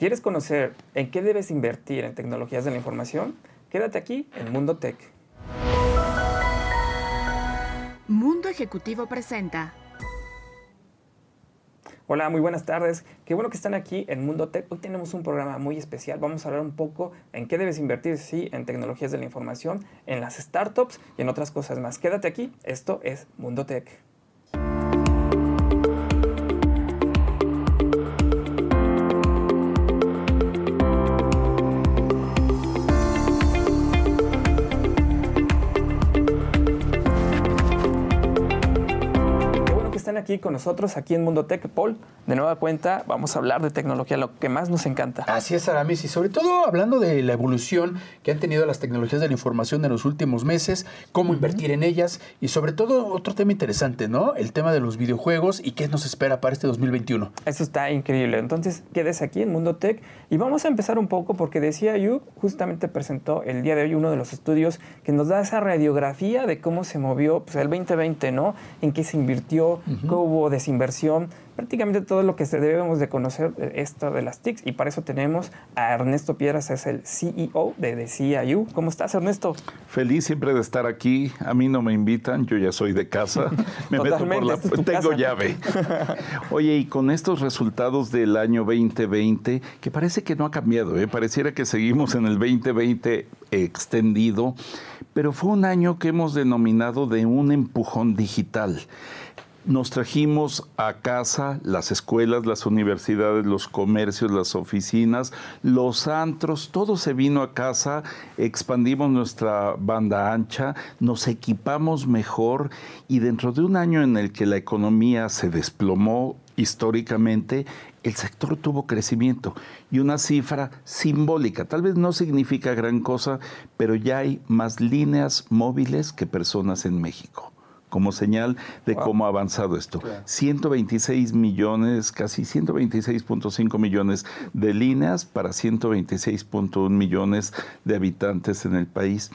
¿Quieres conocer en qué debes invertir en tecnologías de la información? Quédate aquí en Mundo Tech. Mundo Ejecutivo presenta. Hola, muy buenas tardes. Qué bueno que están aquí en Mundo Tech. Hoy tenemos un programa muy especial. Vamos a hablar un poco en qué debes invertir, sí, en tecnologías de la información, en las startups y en otras cosas más. Quédate aquí. Esto es Mundo Tech. Aquí con nosotros, aquí en Mundo Tech. Paul, de nueva cuenta, vamos a hablar de tecnología, lo que más nos encanta. Así es, Aramis, y sobre todo hablando de la evolución que han tenido las tecnologías de la información en los últimos meses, cómo invertir en ellas, y sobre todo otro tema interesante, ¿no? El tema de los videojuegos y qué nos espera para este 2021. Eso está increíble. Entonces, quédese aquí en Mundo Tech y vamos a empezar un poco porque decía Yu, justamente presentó el día de hoy uno de los estudios que nos da esa radiografía de cómo se movió pues, el 2020, ¿no? En qué se invirtió, hubo desinversión, prácticamente todo lo que debemos de conocer esto de las TICs y para eso tenemos a Ernesto Piedras, es el CEO de The CIU. ¿Cómo estás, Ernesto? Feliz siempre de estar aquí. A mí no me invitan, yo ya soy de casa. Me meto por la tengo llave. Oye, y con estos resultados del año 2020, que parece que no ha cambiado, ¿eh? pareciera que seguimos en el 2020 extendido, pero fue un año que hemos denominado de un empujón digital nos trajimos a casa las escuelas, las universidades, los comercios, las oficinas, los antros, todo se vino a casa, expandimos nuestra banda ancha, nos equipamos mejor y dentro de un año en el que la economía se desplomó históricamente, el sector tuvo crecimiento y una cifra simbólica. Tal vez no significa gran cosa, pero ya hay más líneas móviles que personas en México como señal de cómo ha avanzado esto. 126 millones, casi 126.5 millones de líneas para 126.1 millones de habitantes en el país.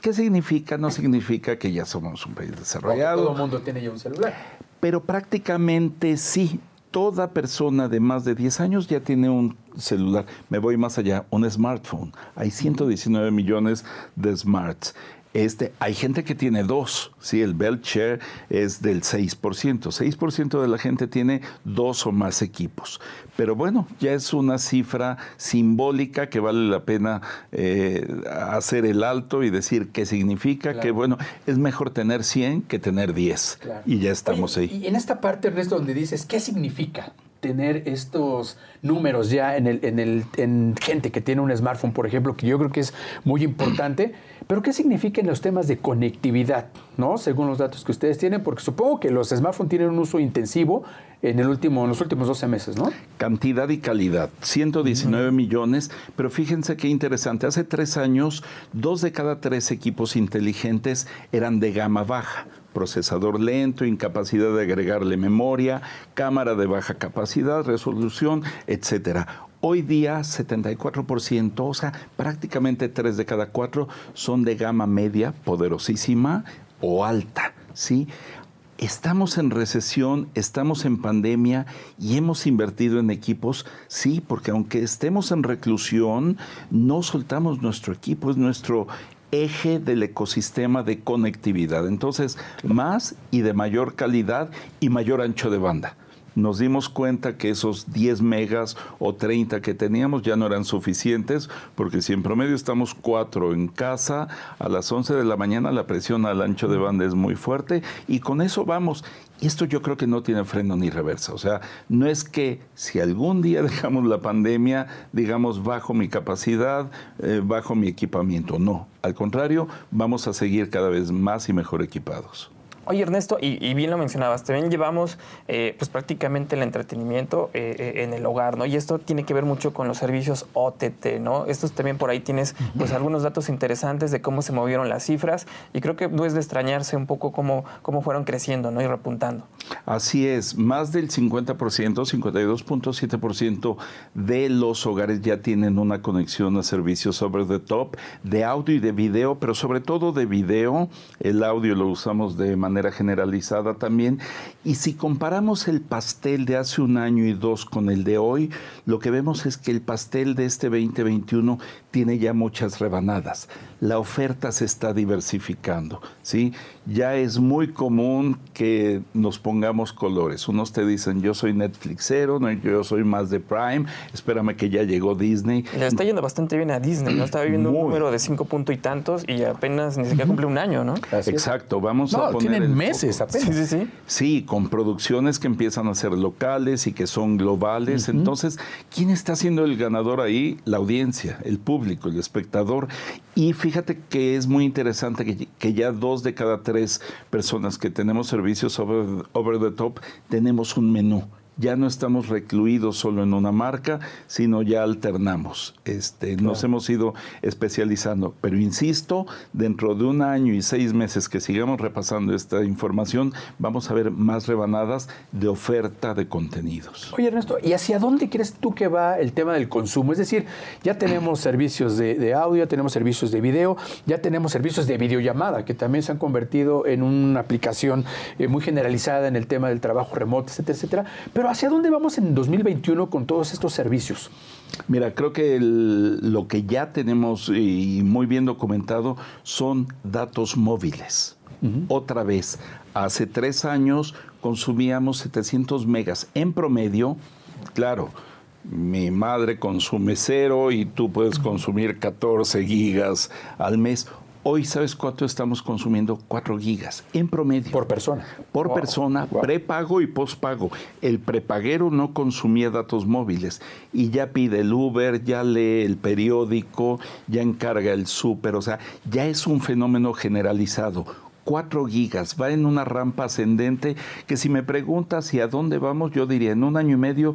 ¿Qué significa? No significa que ya somos un país desarrollado. todo el mundo tiene ya un celular. Pero prácticamente sí. Toda persona de más de 10 años ya tiene un celular. Me voy más allá, un smartphone. Hay 119 millones de smarts. Este, hay gente que tiene dos, ¿sí? el Bell Share es del 6%. 6% de la gente tiene dos o más equipos. Pero bueno, ya es una cifra simbólica que vale la pena eh, hacer el alto y decir qué significa, que bueno, es mejor tener 100 que tener 10. Y ya estamos ahí. Y en esta parte, Ernesto, donde dices, ¿qué significa? Tener estos números ya en, el, en, el, en gente que tiene un smartphone, por ejemplo, que yo creo que es muy importante. Pero ¿qué significan los temas de conectividad, no? Según los datos que ustedes tienen, porque supongo que los smartphones tienen un uso intensivo en, el último, en los últimos 12 meses, ¿no? Cantidad y calidad, 119 millones, pero fíjense qué interesante, hace tres años, dos de cada tres equipos inteligentes eran de gama baja procesador lento, incapacidad de agregarle memoria, cámara de baja capacidad, resolución, etcétera. Hoy día 74%, o sea, prácticamente 3 de cada 4 son de gama media, poderosísima o alta, ¿sí? Estamos en recesión, estamos en pandemia y hemos invertido en equipos, sí, porque aunque estemos en reclusión, no soltamos nuestro equipo, es nuestro eje del ecosistema de conectividad. Entonces, más y de mayor calidad y mayor ancho de banda nos dimos cuenta que esos 10 megas o 30 que teníamos ya no eran suficientes, porque si en promedio estamos 4 en casa, a las 11 de la mañana la presión al ancho de banda es muy fuerte y con eso vamos. Y esto yo creo que no tiene freno ni reversa. O sea, no es que si algún día dejamos la pandemia, digamos, bajo mi capacidad, eh, bajo mi equipamiento. No, al contrario, vamos a seguir cada vez más y mejor equipados. Oye, Ernesto, y, bien lo mencionabas, también llevamos eh, pues prácticamente el entretenimiento eh, eh, en el hogar, ¿no? Y esto tiene que ver mucho con los servicios OTT, ¿no? Estos también por ahí tienes pues algunos datos interesantes de cómo se movieron las cifras y creo que no es de extrañarse un poco cómo, cómo fueron creciendo, ¿no? Y repuntando. Así es, más del 50%, 52.7% de los hogares ya tienen una conexión a servicios over the top de audio y de video, pero sobre todo de video. El audio lo usamos de manera manera generalizada también. Y si comparamos el pastel de hace un año y dos con el de hoy, lo que vemos es que el pastel de este 2021 tiene ya muchas rebanadas. La oferta se está diversificando, ¿sí? Ya es muy común que nos pongamos colores. Unos te dicen, yo soy Netflixero, no, yo soy más de Prime, espérame que ya llegó Disney. Le está yendo bastante bien a Disney, ¿no? Está viviendo un número de cinco puntos y tantos y apenas ni siquiera cumple un año, ¿no? Exacto, vamos no, a poner tienen meses apenas. Sí, sí, sí. Sí, con producciones que empiezan a ser locales y que son globales. Entonces, ¿quién está siendo el ganador ahí? La audiencia, el público, el espectador. Y fíjate que es muy interesante que, que ya dos de cada tres personas que tenemos servicios over, over the top tenemos un menú. Ya no estamos recluidos solo en una marca, sino ya alternamos. Este, Nos hemos ido especializando. Pero insisto, dentro de un año y seis meses que sigamos repasando esta información, vamos a ver más rebanadas de oferta de contenidos. Oye, Ernesto, ¿y hacia dónde crees tú que va el tema del consumo? Es decir, ya tenemos servicios de, de audio, ya tenemos servicios de video, ya tenemos servicios de videollamada, que también se han convertido en una aplicación eh, muy generalizada en el tema del trabajo remoto, etcétera, etcétera. Pero ¿hacia dónde vamos en 2021 con todos estos servicios? Mira, creo que el- lo que ya tenemos y muy bien documentado son datos móviles. Otra vez, hace tres años consumíamos 700 megas en promedio. Claro, mi madre consume cero y tú puedes consumir 14 gigas al mes. Hoy, ¿sabes cuánto estamos consumiendo? 4 gigas en promedio. Por persona. Por persona, prepago y pospago. El prepaguero no consumía datos móviles y ya pide el Uber, ya lee el periódico, ya encarga el súper, o sea, ya es un fenómeno generalizado. 4 gigas, va en una rampa ascendente que si me preguntas y a dónde vamos, yo diría en un año y medio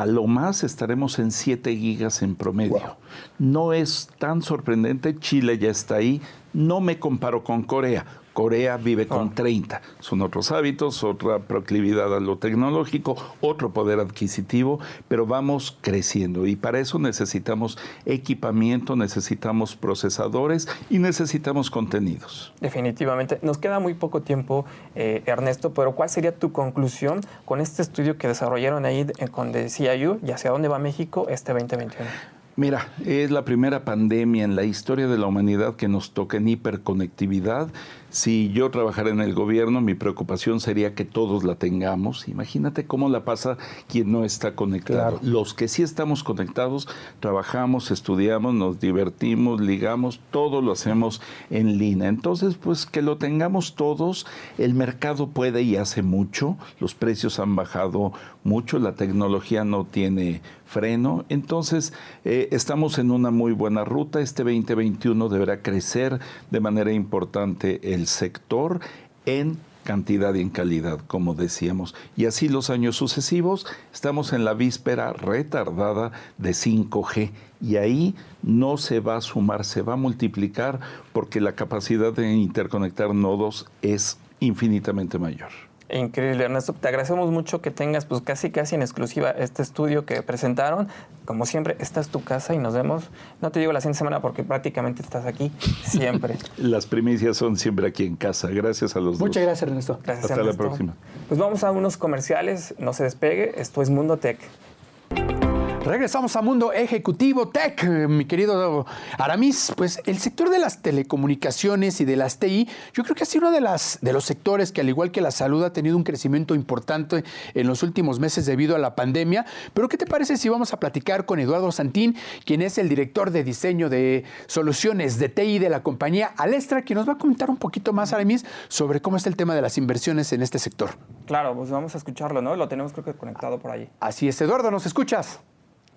a lo más estaremos en 7 gigas en promedio. No es tan sorprendente, Chile ya está ahí, no me comparo con Corea. Corea vive con 30. Son otros hábitos, otra proclividad a lo tecnológico, otro poder adquisitivo, pero vamos creciendo y para eso necesitamos equipamiento, necesitamos procesadores y necesitamos contenidos. Definitivamente. Nos queda muy poco tiempo, eh, Ernesto, pero ¿cuál sería tu conclusión con este estudio que desarrollaron ahí eh, con The CIU y hacia dónde va México este 2021? Mira, es la primera pandemia en la historia de la humanidad que nos toca en hiperconectividad. Si yo trabajara en el gobierno, mi preocupación sería que todos la tengamos. Imagínate cómo la pasa quien no está conectado. Claro. Los que sí estamos conectados, trabajamos, estudiamos, nos divertimos, ligamos, todo lo hacemos en línea. Entonces, pues que lo tengamos todos, el mercado puede y hace mucho, los precios han bajado mucho, la tecnología no tiene freno. Entonces, eh, estamos en una muy buena ruta. Este 2021 deberá crecer de manera importante el sector en cantidad y en calidad, como decíamos. Y así los años sucesivos, estamos en la víspera retardada de 5G. Y ahí no se va a sumar, se va a multiplicar porque la capacidad de interconectar nodos es infinitamente mayor. Increíble, Ernesto. Te agradecemos mucho que tengas pues casi casi en exclusiva este estudio que presentaron. Como siempre, esta es tu casa y nos vemos. No te digo la siguiente semana porque prácticamente estás aquí siempre. Las primicias son siempre aquí en casa. Gracias a los Muchas dos. gracias, Ernesto. Gracias, Hasta la próxima. Pues vamos a unos comerciales. No se despegue. Esto es Mundo Tech. Regresamos a Mundo Ejecutivo Tech, mi querido Aramis. Pues el sector de las telecomunicaciones y de las TI, yo creo que ha sido uno de, las, de los sectores que, al igual que la salud, ha tenido un crecimiento importante en los últimos meses debido a la pandemia. Pero, ¿qué te parece si vamos a platicar con Eduardo Santín, quien es el director de diseño de soluciones de TI de la compañía Alestra, quien nos va a comentar un poquito más, Aramis, sobre cómo está el tema de las inversiones en este sector? Claro, pues vamos a escucharlo, ¿no? Lo tenemos creo que conectado por ahí. Así es, Eduardo, ¿nos escuchas?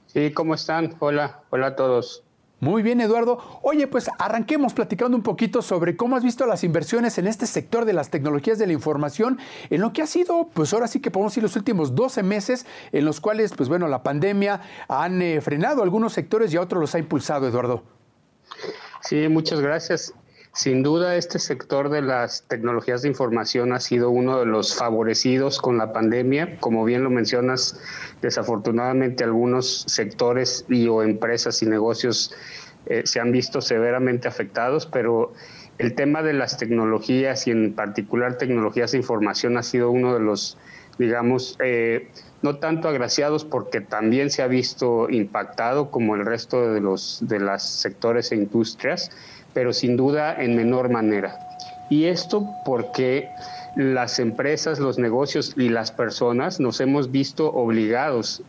Sí, ¿cómo están? Hola, hola a todos. Muy bien, Eduardo. Oye, pues arranquemos platicando un poquito sobre cómo has visto las inversiones en este sector de las tecnologías de la información, en lo que ha sido, pues ahora sí que podemos decir los últimos 12 meses, en los cuales, pues bueno, la pandemia han eh, frenado algunos sectores y a otros los ha impulsado, Eduardo. Sí, muchas gracias. Sin duda, este sector de las tecnologías de información ha sido uno de los favorecidos con la pandemia. Como bien lo mencionas, desafortunadamente algunos sectores y o empresas y negocios eh, se han visto severamente afectados, pero el tema de las tecnologías y en particular tecnologías de información ha sido uno de los, digamos, eh, no tanto agraciados porque también se ha visto impactado como el resto de los de los sectores e industrias, pero sin duda en menor manera. Y esto porque las empresas, los negocios y las personas nos hemos visto obligados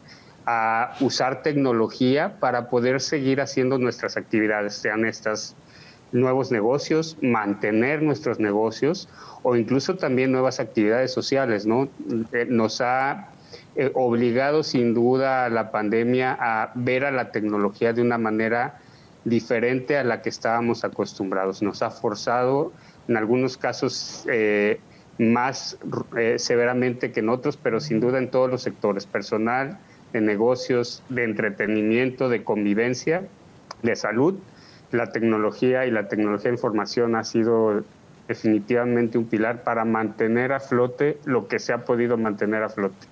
a usar tecnología para poder seguir haciendo nuestras actividades, sean estas nuevos negocios, mantener nuestros negocios o incluso también nuevas actividades sociales, ¿no? Eh, nos ha eh, obligado sin duda la pandemia a ver a la tecnología de una manera diferente a la que estábamos acostumbrados. Nos ha forzado en algunos casos eh, más severamente que en otros, pero sin duda en todos los sectores, personal, de negocios, de entretenimiento, de convivencia, de salud. La tecnología y la tecnología de información ha sido definitivamente un pilar para mantener a flote lo que se ha podido mantener a flote.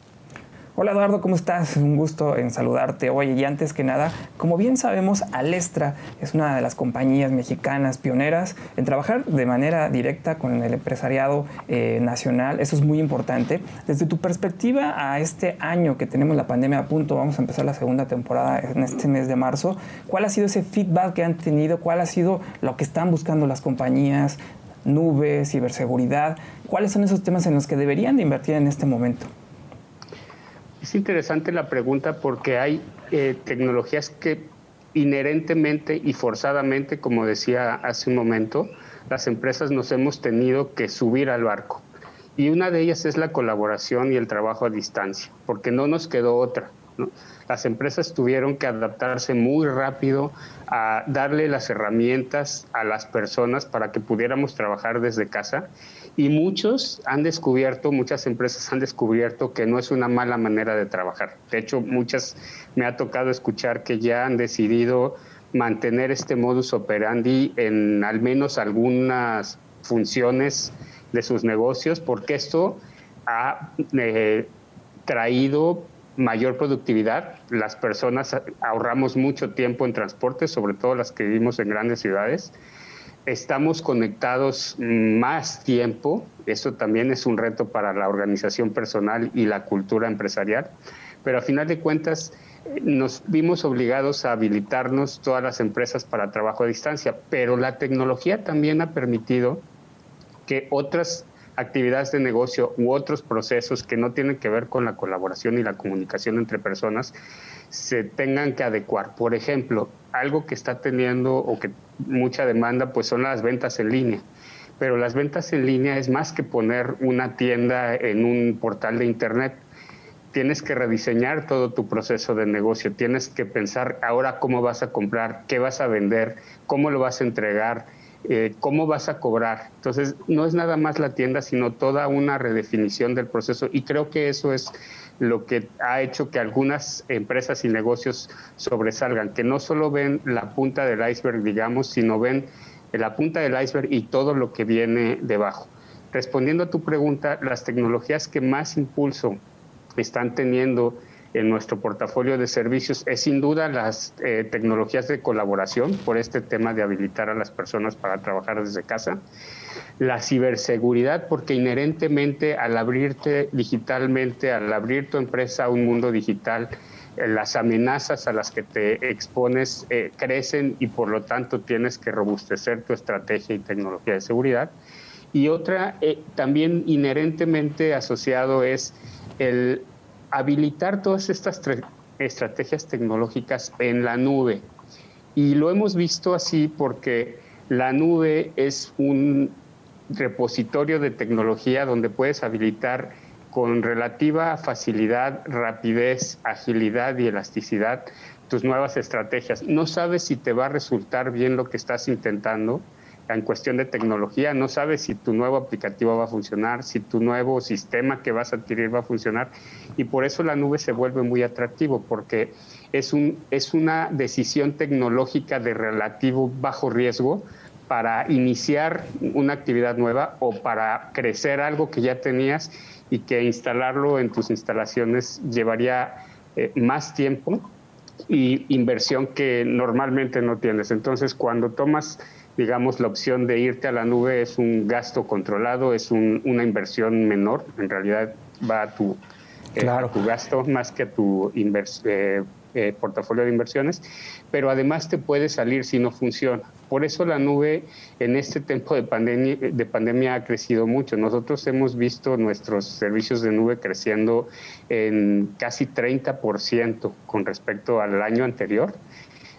Hola Eduardo, ¿cómo estás? Un gusto en saludarte. Oye, y antes que nada, como bien sabemos, Alestra es una de las compañías mexicanas pioneras en trabajar de manera directa con el empresariado eh, nacional. Eso es muy importante. Desde tu perspectiva a este año que tenemos la pandemia a punto, vamos a empezar la segunda temporada en este mes de marzo, ¿cuál ha sido ese feedback que han tenido? ¿Cuál ha sido lo que están buscando las compañías? Nubes, ciberseguridad. ¿Cuáles son esos temas en los que deberían de invertir en este momento? Es interesante la pregunta porque hay eh, tecnologías que inherentemente y forzadamente, como decía hace un momento, las empresas nos hemos tenido que subir al barco. Y una de ellas es la colaboración y el trabajo a distancia, porque no nos quedó otra. Las empresas tuvieron que adaptarse muy rápido a darle las herramientas a las personas para que pudiéramos trabajar desde casa y muchos han descubierto, muchas empresas han descubierto que no es una mala manera de trabajar. De hecho, muchas me ha tocado escuchar que ya han decidido mantener este modus operandi en al menos algunas funciones de sus negocios, porque esto ha eh, traído mayor productividad. Las personas ahorramos mucho tiempo en transporte, sobre todo las que vivimos en grandes ciudades estamos conectados más tiempo, eso también es un reto para la organización personal y la cultura empresarial, pero a final de cuentas nos vimos obligados a habilitarnos todas las empresas para trabajo a distancia, pero la tecnología también ha permitido que otras actividades de negocio u otros procesos que no tienen que ver con la colaboración y la comunicación entre personas se tengan que adecuar. Por ejemplo, algo que está teniendo o que mucha demanda pues son las ventas en línea. Pero las ventas en línea es más que poner una tienda en un portal de internet. Tienes que rediseñar todo tu proceso de negocio, tienes que pensar ahora cómo vas a comprar, qué vas a vender, cómo lo vas a entregar, eh, cómo vas a cobrar. Entonces, no es nada más la tienda, sino toda una redefinición del proceso y creo que eso es lo que ha hecho que algunas empresas y negocios sobresalgan, que no solo ven la punta del iceberg, digamos, sino ven la punta del iceberg y todo lo que viene debajo. Respondiendo a tu pregunta, las tecnologías que más impulso están teniendo en nuestro portafolio de servicios es sin duda las eh, tecnologías de colaboración por este tema de habilitar a las personas para trabajar desde casa la ciberseguridad, porque inherentemente al abrirte digitalmente, al abrir tu empresa a un mundo digital, eh, las amenazas a las que te expones eh, crecen y por lo tanto tienes que robustecer tu estrategia y tecnología de seguridad. Y otra, también inherentemente asociado es el habilitar todas estas estrategias tecnológicas en la nube. Y lo hemos visto así porque la nube es un repositorio de tecnología donde puedes habilitar con relativa facilidad, rapidez, agilidad y elasticidad tus nuevas estrategias. No sabes si te va a resultar bien lo que estás intentando en cuestión de tecnología, no sabes si tu nuevo aplicativo va a funcionar, si tu nuevo sistema que vas a adquirir va a funcionar y por eso la nube se vuelve muy atractivo porque es, un, es una decisión tecnológica de relativo bajo riesgo para iniciar una actividad nueva o para crecer algo que ya tenías y que instalarlo en tus instalaciones llevaría eh, más tiempo y inversión que normalmente no tienes. Entonces, cuando tomas digamos, la opción de irte a la nube es un gasto controlado, es una inversión menor, en realidad va a tu, eh, tu gasto más que a tu eh, eh, portafolio de inversiones, pero además te puede salir si no funciona. Por eso la nube en este tiempo de pandemia, de pandemia ha crecido mucho. Nosotros hemos visto nuestros servicios de nube creciendo en casi 30% con respecto al año anterior.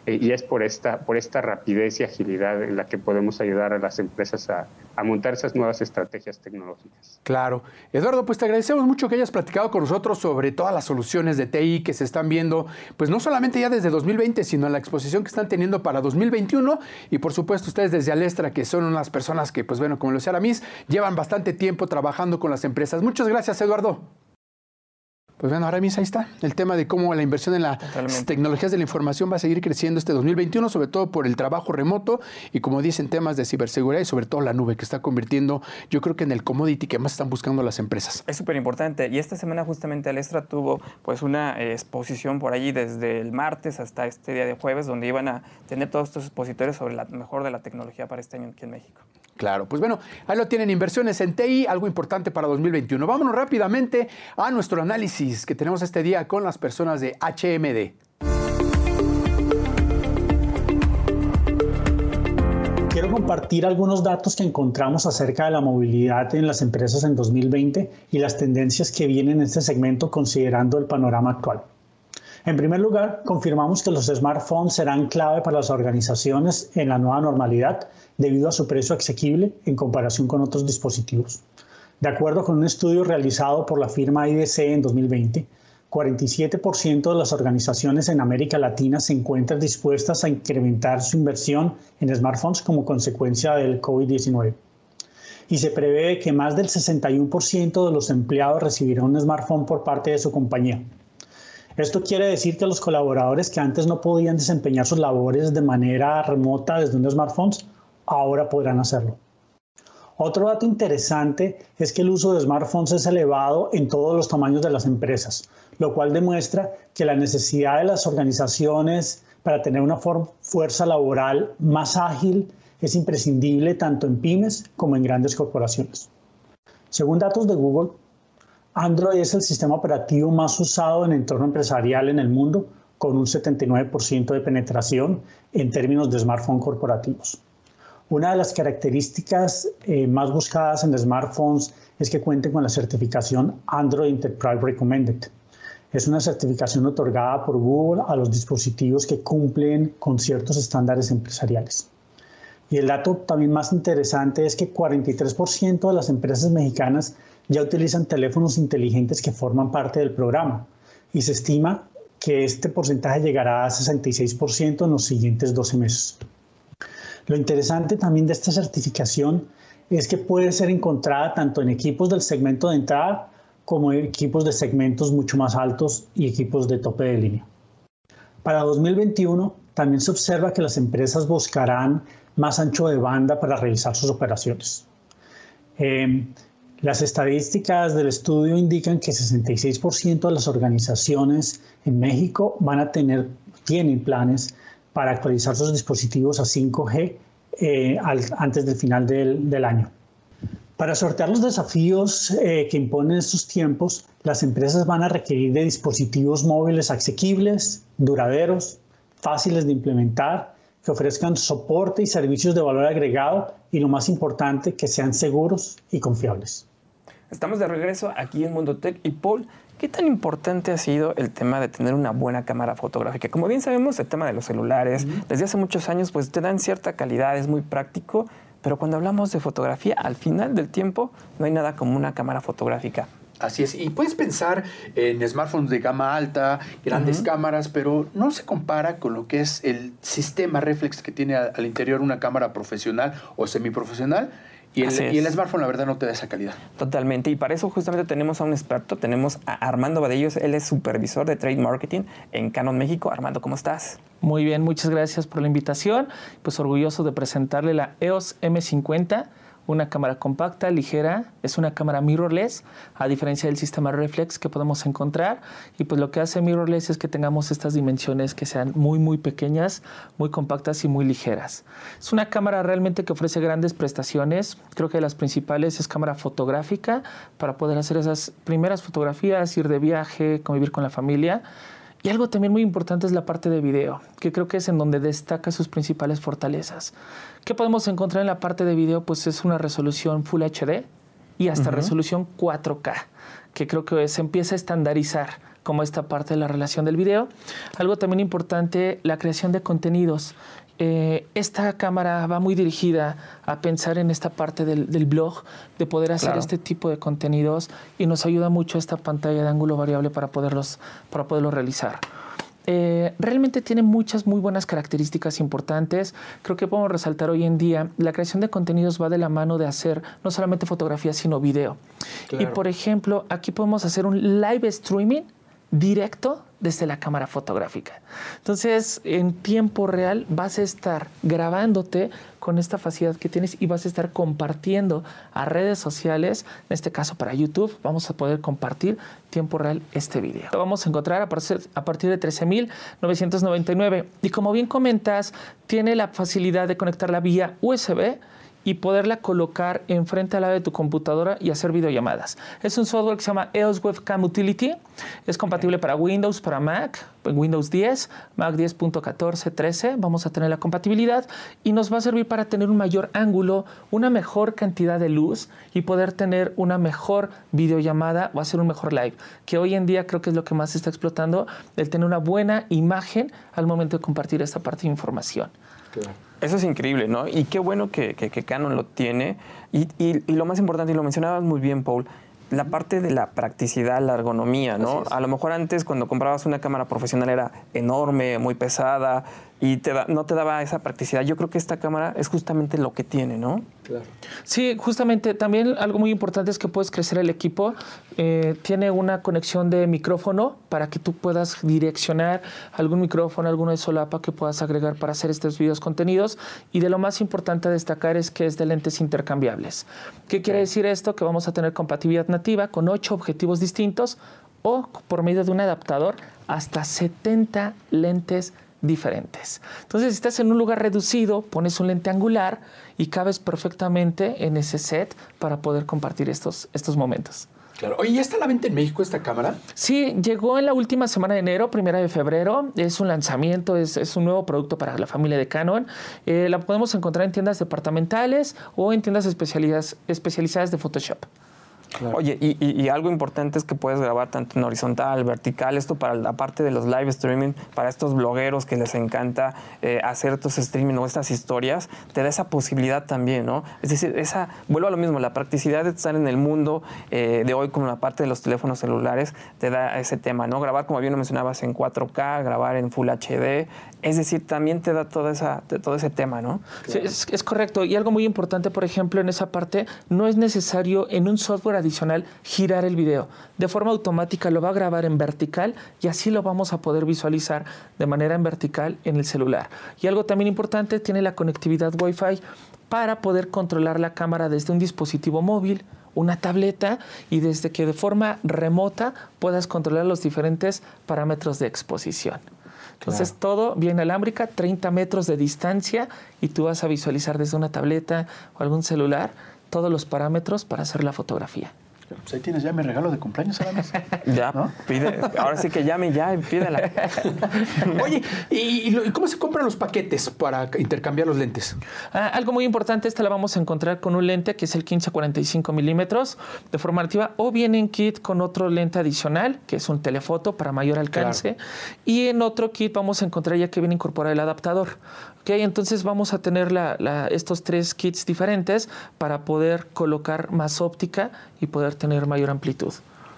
Y es por esta, por esta rapidez y agilidad en la que podemos ayudar a las empresas a, a, montar esas nuevas estrategias tecnológicas. Claro. Eduardo, pues te agradecemos mucho que hayas platicado con nosotros sobre todas las soluciones de TI que se están viendo, pues no solamente ya desde 2020, sino en la exposición que están teniendo para 2021 y por supuesto ustedes desde Alestra, que son unas personas que, pues bueno, como lo decía Aramis, llevan bastante tiempo trabajando con las empresas. Muchas gracias, Eduardo. Pues bueno, ahora mismo ahí está el tema de cómo la inversión en las tecnologías de la información va a seguir creciendo este 2021, sobre todo por el trabajo remoto y como dicen temas de ciberseguridad y sobre todo la nube que está convirtiendo, yo creo que en el commodity que más están buscando las empresas. Es súper importante y esta semana justamente Alestra tuvo pues una exposición por allí desde el martes hasta este día de jueves donde iban a tener todos estos expositores sobre la mejor de la tecnología para este año aquí en México. Claro, pues bueno, ahí lo tienen inversiones en TI, algo importante para 2021. Vámonos rápidamente a nuestro análisis que tenemos este día con las personas de HMD. Quiero compartir algunos datos que encontramos acerca de la movilidad en las empresas en 2020 y las tendencias que vienen en este segmento considerando el panorama actual. En primer lugar, confirmamos que los smartphones serán clave para las organizaciones en la nueva normalidad debido a su precio asequible en comparación con otros dispositivos. De acuerdo con un estudio realizado por la firma IDC en 2020, 47% de las organizaciones en América Latina se encuentran dispuestas a incrementar su inversión en smartphones como consecuencia del COVID-19. Y se prevé que más del 61% de los empleados recibirán un smartphone por parte de su compañía. Esto quiere decir que los colaboradores que antes no podían desempeñar sus labores de manera remota desde un smartphone ahora podrán hacerlo. Otro dato interesante es que el uso de smartphones es elevado en todos los tamaños de las empresas, lo cual demuestra que la necesidad de las organizaciones para tener una fuerza laboral más ágil es imprescindible tanto en pymes como en grandes corporaciones. Según datos de Google, Android es el sistema operativo más usado en el entorno empresarial en el mundo, con un 79% de penetración en términos de smartphones corporativos. Una de las características eh, más buscadas en smartphones es que cuenten con la certificación Android Enterprise Recommended. Es una certificación otorgada por Google a los dispositivos que cumplen con ciertos estándares empresariales. Y el dato también más interesante es que 43% de las empresas mexicanas ya utilizan teléfonos inteligentes que forman parte del programa y se estima que este porcentaje llegará a 66% en los siguientes 12 meses. Lo interesante también de esta certificación es que puede ser encontrada tanto en equipos del segmento de entrada como en equipos de segmentos mucho más altos y equipos de tope de línea. Para 2021 también se observa que las empresas buscarán más ancho de banda para realizar sus operaciones. Em, las estadísticas del estudio indican que 66% de las organizaciones en México van a tener, tienen planes para actualizar sus dispositivos a 5G eh, antes del final del, año. Para sortear los desafíos eh, que imponen estos tiempos, las empresas van a requerir de dispositivos móviles asequibles, duraderos, fáciles de implementar, que ofrezcan soporte y servicios de valor agregado y lo más importante, que sean seguros y confiables. Estamos de regreso aquí en Mundo Tech y Paul, ¿Qué tan importante ha sido el tema de tener una buena cámara fotográfica? Como bien sabemos, el tema de los celulares, desde hace muchos años, pues te dan cierta calidad, es muy práctico, pero cuando hablamos de fotografía, al final del tiempo, no hay nada como una cámara fotográfica. Así es, y puedes pensar en smartphones de gama alta, grandes cámaras, pero no se compara con lo que es el sistema reflex que tiene al interior una cámara profesional o semiprofesional y el, smartphone, la verdad, no te da esa calidad. Totalmente. Y para eso justamente tenemos a un experto. Tenemos a Armando Badellos. Él es supervisor de Trade Marketing en Canon México. Armando, ¿cómo estás? Muy bien, muchas gracias por la invitación. Pues orgulloso de presentarle la EOS M50 una cámara compacta, ligera, es una cámara mirrorless, a diferencia del sistema reflex que podemos encontrar. Y pues lo que hace mirrorless es que tengamos estas dimensiones que sean muy, muy pequeñas, muy compactas y muy ligeras. Es una cámara realmente que ofrece grandes prestaciones. Creo que las principales es cámara fotográfica para poder hacer esas primeras fotografías, ir de viaje, convivir con la familia. Y algo también muy importante es la parte de video, que creo que es en donde destaca sus principales fortalezas. ¿Qué podemos encontrar en la parte de video? Pues es una resolución Full HD y hasta resolución 4K, que creo que se empieza a estandarizar como esta parte de la relación del video. Algo también importante, la creación de contenidos. Eh, esta cámara va muy dirigida a pensar en esta parte del, blog, de poder hacer este tipo de contenidos y nos ayuda mucho esta pantalla de ángulo variable para poderlos, para poderlo realizar. Eh, realmente tiene muchas muy buenas características importantes. Creo que podemos resaltar hoy en día, la creación de contenidos va de la mano de hacer no solamente fotografía, sino video. Y por ejemplo, aquí podemos hacer un live streaming directo desde la cámara fotográfica. Entonces, en tiempo real vas a estar grabándote con esta facilidad que tienes y vas a estar compartiendo a redes sociales, en este caso para YouTube, vamos a poder compartir tiempo real este video. Lo vamos a encontrar a partir, de 13.999 y como bien comentas, tiene la facilidad de conectar la vía USB y poderla colocar enfrente a la de tu computadora y hacer videollamadas. Es un software que se llama EOS Webcam Utility. Es compatible para Windows, para Mac, Windows 10, Mac 10.14, 13. Vamos a tener la compatibilidad y nos va a servir para tener un mayor ángulo, una mejor cantidad de luz y poder tener una mejor videollamada o hacer un mejor live. Que hoy en día creo que es lo que más se está explotando, el tener una buena imagen al momento de compartir esta parte de información. Eso es increíble, ¿no? Y qué bueno que, Canon lo tiene. Y, y, lo más importante, y lo mencionabas muy bien, Paul, la parte de la practicidad, la ergonomía, ¿no? A lo mejor antes cuando comprabas una cámara profesional era enorme, muy pesada, y te no te daba esa practicidad. Yo creo que esta cámara es justamente lo que tiene, ¿no? Claro. Sí, justamente también algo muy importante es que puedes crecer el equipo. Eh, tiene una conexión de micrófono para que tú puedas direccionar algún micrófono, alguno de solapa que puedas agregar para hacer estos videos contenidos. Y de lo más importante a destacar es que es de lentes intercambiables. ¿Qué quiere decir esto? Que vamos a tener compatibilidad nativa con ocho objetivos distintos o por medio de un adaptador hasta 70 lentes diferentes. Entonces, si estás en un lugar reducido, pones un lente angular y cabes perfectamente en ese set para poder compartir estos, estos momentos. Claro. Oye, ¿ya está a la venta en México esta cámara? Sí, llegó en la última semana de enero, primera de febrero. Es un lanzamiento, es, es un nuevo producto para la familia de Canon. Eh, la podemos encontrar en tiendas departamentales o en tiendas especializadas de Photoshop. Oye, y, algo importante es que puedes grabar tanto en horizontal, vertical, esto para la parte de los live streaming, para estos blogueros que les encanta eh, hacer estos streaming o estas historias, te da esa posibilidad también, ¿no? Es decir, esa, vuelvo a lo mismo, la practicidad de estar en el mundo eh, de hoy, como la parte de los teléfonos celulares, te da ese tema, ¿no? Grabar, como bien lo mencionabas, en 4K, grabar en Full HD, es decir, también te da toda esa, todo ese tema, ¿no? Sí, es, es correcto. Y algo muy importante, por ejemplo, en esa parte, no es necesario en un software adicional girar el video. De forma automática lo va a grabar en vertical y así lo vamos a poder visualizar de manera en vertical en el celular. Y algo también importante, tiene la conectividad Wi-Fi para poder controlar la cámara desde un dispositivo móvil, una tableta y desde que de forma remota puedas controlar los diferentes parámetros de exposición. Entonces todo bien alámbrica, 30 metros de distancia y tú vas a visualizar desde una tableta o algún celular todos los parámetros para hacer la fotografía. Pues ahí tienes ya mi regalo de cumpleaños, además. ya, pide. Ahora sí que llame ya y pídela. Oye, ¿y, cómo se compran los paquetes para intercambiar los lentes? Ah, algo muy importante, esta la vamos a encontrar con un lente que es el 1545 milímetros de forma activa o viene en kit con otro lente adicional, que es un telefoto para mayor alcance. Y en otro kit vamos a encontrar ya que viene incorporado el adaptador. Entonces vamos a tener estos tres kits diferentes para poder colocar más óptica y poder tener mayor amplitud.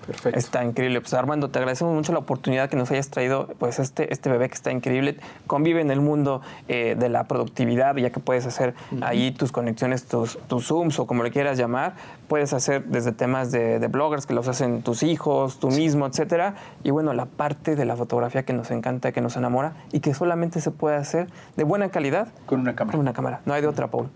Perfecto. Está increíble. Pues Armando, te agradecemos mucho la oportunidad que nos hayas traído pues este, este bebé que está increíble. Convive en el mundo eh, de la productividad, ya que puedes hacer ahí tus conexiones, tus, tus, Zooms o como le quieras llamar. Puedes hacer desde temas de, bloggers que los hacen tus hijos, tú mismo, etcétera. Y bueno, la parte de la fotografía que nos encanta, que nos enamora y que solamente se puede hacer de buena calidad. Con una cámara. Con una cámara. No hay de otra, Paul.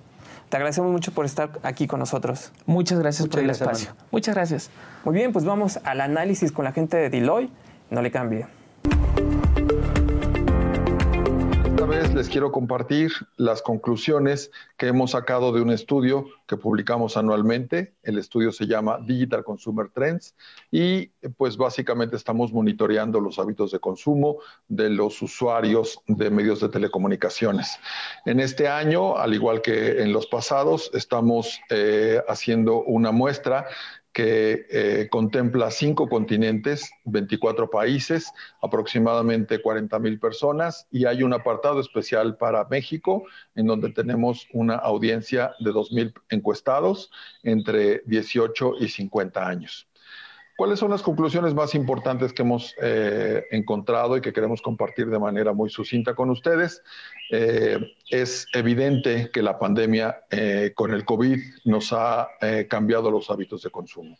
Te agradecemos mucho por estar aquí con nosotros. Muchas gracias por el espacio. Muchas gracias. Muy bien, pues vamos al análisis con la gente de Deloitte. No le cambie. Les quiero compartir las conclusiones que hemos sacado de un estudio que publicamos anualmente. El estudio se llama Digital Consumer Trends y pues básicamente estamos monitoreando los hábitos de consumo de los usuarios de medios de telecomunicaciones. En este año, al igual que en los pasados, estamos eh, haciendo una muestra que eh, contempla cinco continentes, 24 países, aproximadamente 40 mil personas, y hay un apartado especial para México, en donde tenemos una audiencia de 2.000 encuestados entre 18 y 50 años. ¿Cuáles son las conclusiones más importantes que hemos eh, encontrado y que queremos compartir de manera muy sucinta con ustedes? Eh, es evidente que la pandemia eh, con el COVID nos ha cambiado los hábitos de consumo.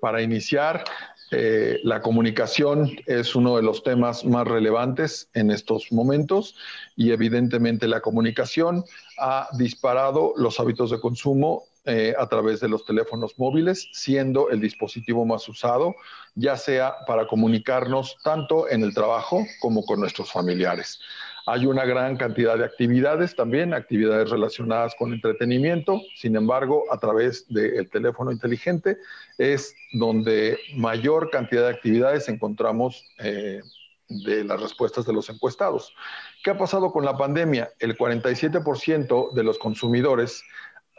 para iniciar, la comunicación es uno de los temas más relevantes en estos momentos y evidentemente la comunicación ha disparado los hábitos de consumo eh, a través de los teléfonos móviles, siendo el dispositivo más usado, ya sea para comunicarnos tanto en el trabajo como con nuestros familiares. Hay una gran cantidad de actividades también, actividades relacionadas con entretenimiento, sin embargo, a través del teléfono inteligente es donde mayor cantidad de actividades encontramos. Eh, de las respuestas de los encuestados. ¿Qué ha pasado con la pandemia? El 47% de los consumidores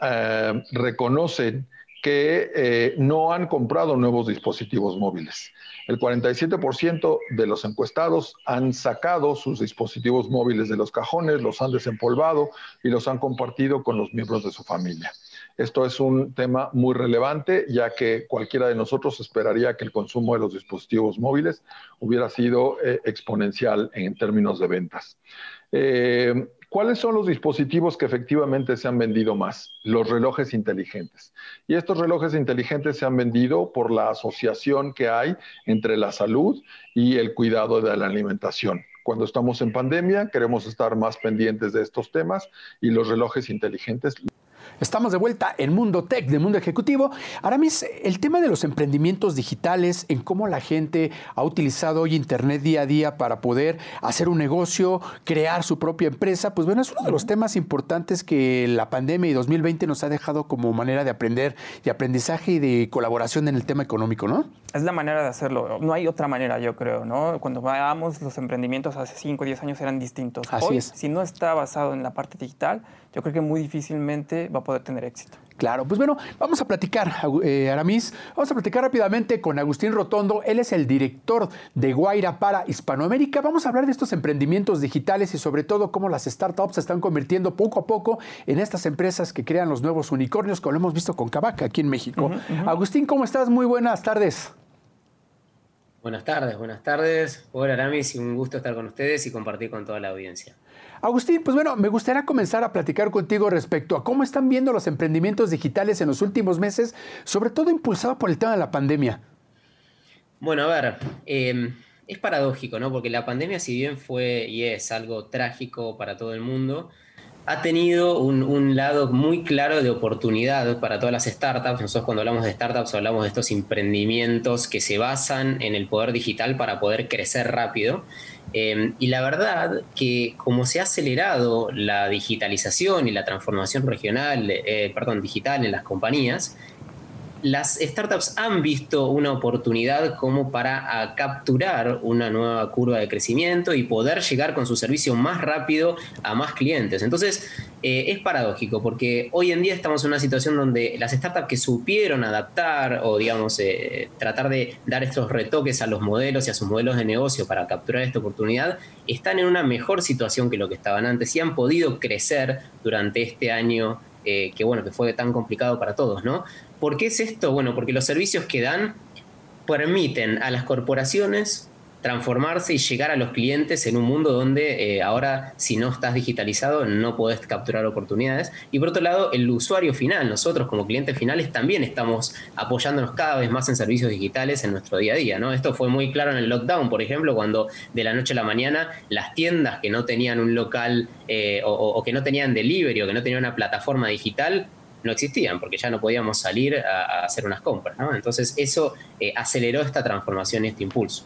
eh, reconocen que eh, no han comprado nuevos dispositivos móviles. El 47% de los encuestados han sacado sus dispositivos móviles de los cajones, los han desempolvado y los han compartido con los miembros de su familia. Esto es un tema muy relevante, ya que cualquiera de nosotros esperaría que el consumo de los dispositivos móviles hubiera sido eh, exponencial en términos de ventas. ¿Cuáles son los dispositivos que efectivamente se han vendido más? Los relojes inteligentes. Y estos relojes inteligentes se han vendido por la asociación que hay entre la salud y el cuidado de la alimentación. Cuando estamos en pandemia, queremos estar más pendientes de estos temas y los relojes inteligentes Estamos de vuelta en Mundo Tech, de Mundo Ejecutivo. Aramis, el tema de los emprendimientos digitales, en cómo la gente ha utilizado hoy Internet día a día para poder hacer un negocio, crear su propia empresa, pues bueno, es uno de los temas importantes que la pandemia y 2020 nos ha dejado como manera de aprender, de aprendizaje y de colaboración en el tema económico, ¿no? Es la manera de hacerlo. No hay otra manera, yo creo, ¿no? Cuando veamos los emprendimientos hace 5 o 10 años eran distintos. Así hoy, es. Si no está basado en la parte digital, yo creo que muy difícilmente va a poder tener éxito. Claro, pues bueno, vamos a platicar, eh, Aramis, vamos a platicar rápidamente con Agustín Rotondo. Él es el director de Guaira para Hispanoamérica. Vamos a hablar de estos emprendimientos digitales y sobre todo cómo las startups se están convirtiendo poco a poco en estas empresas que crean los nuevos unicornios, como lo hemos visto con Cabaca aquí en México. Agustín, ¿cómo estás? Muy buenas tardes. Buenas tardes, buenas tardes. Hola Aramis, un gusto estar con ustedes y compartir con toda la audiencia. Agustín, pues bueno, me gustaría comenzar a platicar contigo respecto a cómo están viendo los emprendimientos digitales en los últimos meses, sobre todo impulsado por el tema de la pandemia. Bueno, a ver, em, es paradójico, ¿no? Porque la pandemia, si bien fue y es algo trágico para todo el mundo, ha tenido un, un, lado muy claro de oportunidad para todas las startups. Nosotros cuando hablamos de startups hablamos de estos emprendimientos que se basan en el poder digital para poder crecer rápido. Em, y la verdad que como se ha acelerado la digitalización y la transformación regional, eh, perdón, digital en las compañías, las startups han visto una oportunidad como para capturar una nueva curva de crecimiento y poder llegar con su servicio más rápido a más clientes. Entonces, eh, es paradójico porque hoy en día estamos en una situación donde las startups que supieron adaptar o, digamos, eh, tratar de dar estos retoques a los modelos y a sus modelos de negocio para capturar esta oportunidad, están en una mejor situación que lo que estaban antes y han podido crecer durante este año eh, que, bueno, que fue tan complicado para todos, ¿no? ¿Por qué es esto? Bueno, porque los servicios que dan permiten a las corporaciones transformarse y llegar a los clientes en un mundo donde eh, ahora si no estás digitalizado no podés capturar oportunidades. Y por otro lado, el usuario final, nosotros como clientes finales también estamos apoyándonos cada vez más en servicios digitales en nuestro día a día. ¿no? Esto fue muy claro en el lockdown, por ejemplo, cuando de la noche a la mañana las tiendas que no tenían un local eh, o, que no tenían delivery o que no tenían una plataforma digital no existían, porque ya no podíamos salir a, hacer unas compras. Entonces eso eh, aceleró esta transformación y este impulso.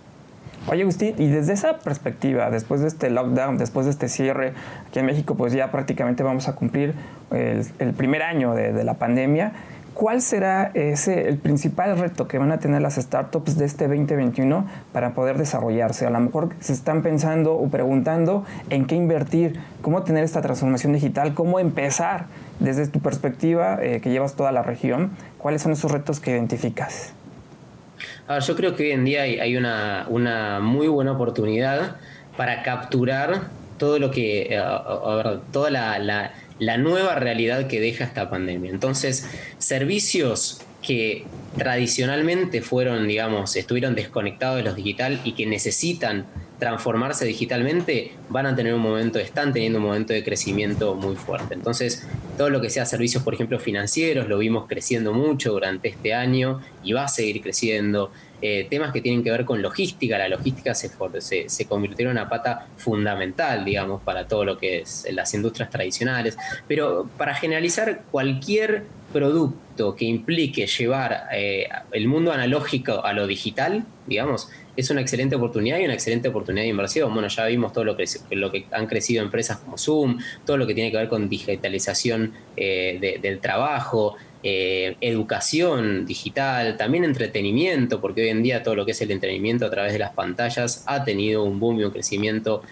Oye, Agustín, y desde esa perspectiva, después de este lockdown, después de este cierre, aquí en México pues ya prácticamente vamos a cumplir el, primer año de, la pandemia, ¿cuál será ese, el principal reto que van a tener las startups de este 2021 para poder desarrollarse? A lo mejor se están pensando o preguntando en qué invertir, cómo tener esta transformación digital, cómo empezar desde tu perspectiva eh, que llevas toda la región, ¿cuáles son esos retos que identificas? yo creo que hoy en día hay, una, muy buena oportunidad para capturar todo lo que, eh, toda la, nueva realidad que deja esta pandemia. Entonces, servicios que tradicionalmente fueron, digamos, estuvieron desconectados de los digital y que necesitan transformarse digitalmente, van a tener un momento, están teniendo un momento de crecimiento muy fuerte. Entonces, todo lo que sea servicios, por ejemplo, financieros, lo vimos creciendo mucho durante este año y va a seguir creciendo. Eh, temas que tienen que ver con logística, la logística se, se, convirtió en una pata fundamental, digamos, para todo lo que es las industrias tradicionales. Pero para generalizar, cualquier producto que implique llevar eh, el mundo analógico a lo digital, digamos, es una excelente oportunidad y una excelente oportunidad de inversión. Bueno, ya vimos todo lo que, lo que han crecido empresas como Zoom, todo lo que tiene que ver con digitalización eh, del trabajo, eh, educación digital, también entretenimiento, porque hoy en día todo lo que es el entretenimiento a través de las pantallas ha tenido un boom y un crecimiento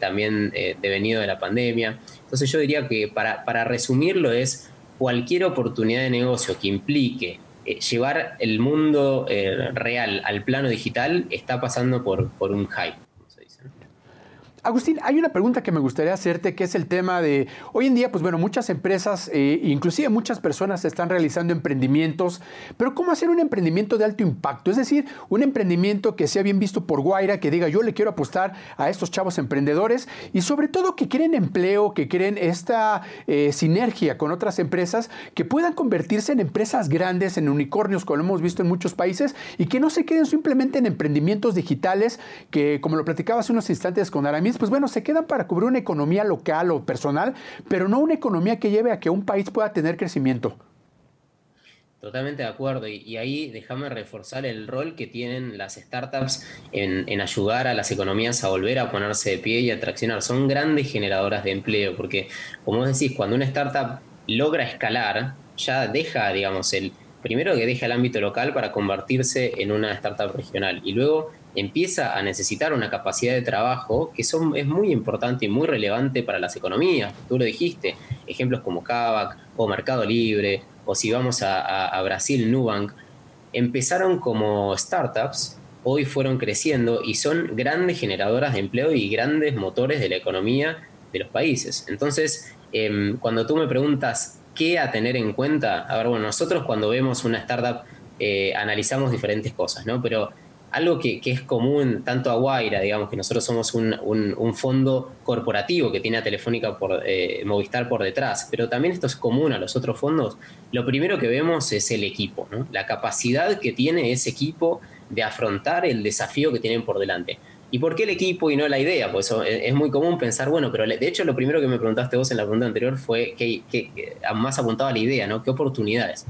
también devenido de la pandemia. Entonces yo diría que para, para resumirlo es cualquier oportunidad de negocio que implique eh, llevar el mundo eh, real al plano digital está pasando por, por un hype. Agustín, hay una pregunta que me gustaría hacerte, que es el tema de, hoy en día, pues bueno, muchas empresas, eh, inclusive muchas personas están realizando emprendimientos, pero ¿cómo hacer un emprendimiento de alto impacto? Es decir, un emprendimiento que sea bien visto por Guaira, que diga, yo le quiero apostar a estos chavos emprendedores y sobre todo que creen empleo, que creen esta eh, sinergia con otras empresas, que puedan convertirse en empresas grandes, en unicornios, como lo hemos visto en muchos países, y que no se queden simplemente en emprendimientos digitales, que como lo platicaba hace unos instantes con Aramis, pues bueno, se quedan para cubrir una economía local o personal, pero no una economía que lleve a que un país pueda tener crecimiento. Totalmente de acuerdo. Y, ahí déjame reforzar el rol que tienen las startups en, ayudar a las economías a volver a ponerse de pie y a traccionar. Son grandes generadoras de empleo, porque como decís, cuando una startup logra escalar, ya deja, digamos, el primero que deja el ámbito local para convertirse en una startup regional. Y luego empieza a necesitar una capacidad de trabajo que son, es muy importante y muy relevante para las economías. Tú lo dijiste, ejemplos como Kavak o Mercado Libre, o si vamos a, Brasil, Nubank, empezaron como startups, hoy fueron creciendo y son grandes generadoras de empleo y grandes motores de la economía de los países. Entonces, em, cuando tú me preguntas qué a tener en cuenta, a ver, bueno, nosotros cuando vemos una startup eh, analizamos diferentes cosas, ¿no? Pero algo que, es común tanto a Guaira, digamos que nosotros somos un, fondo corporativo que tiene a Telefónica por eh, Movistar por detrás, pero también esto es común a los otros fondos. Lo primero que vemos es el equipo, la capacidad que tiene ese equipo de afrontar el desafío que tienen por delante. ¿Y por qué el equipo y no la idea? Pues es muy común pensar, bueno, pero de hecho lo primero que me preguntaste vos en la pregunta anterior fue que, que más apuntaba a la idea, ¿no? ¿Qué oportunidades?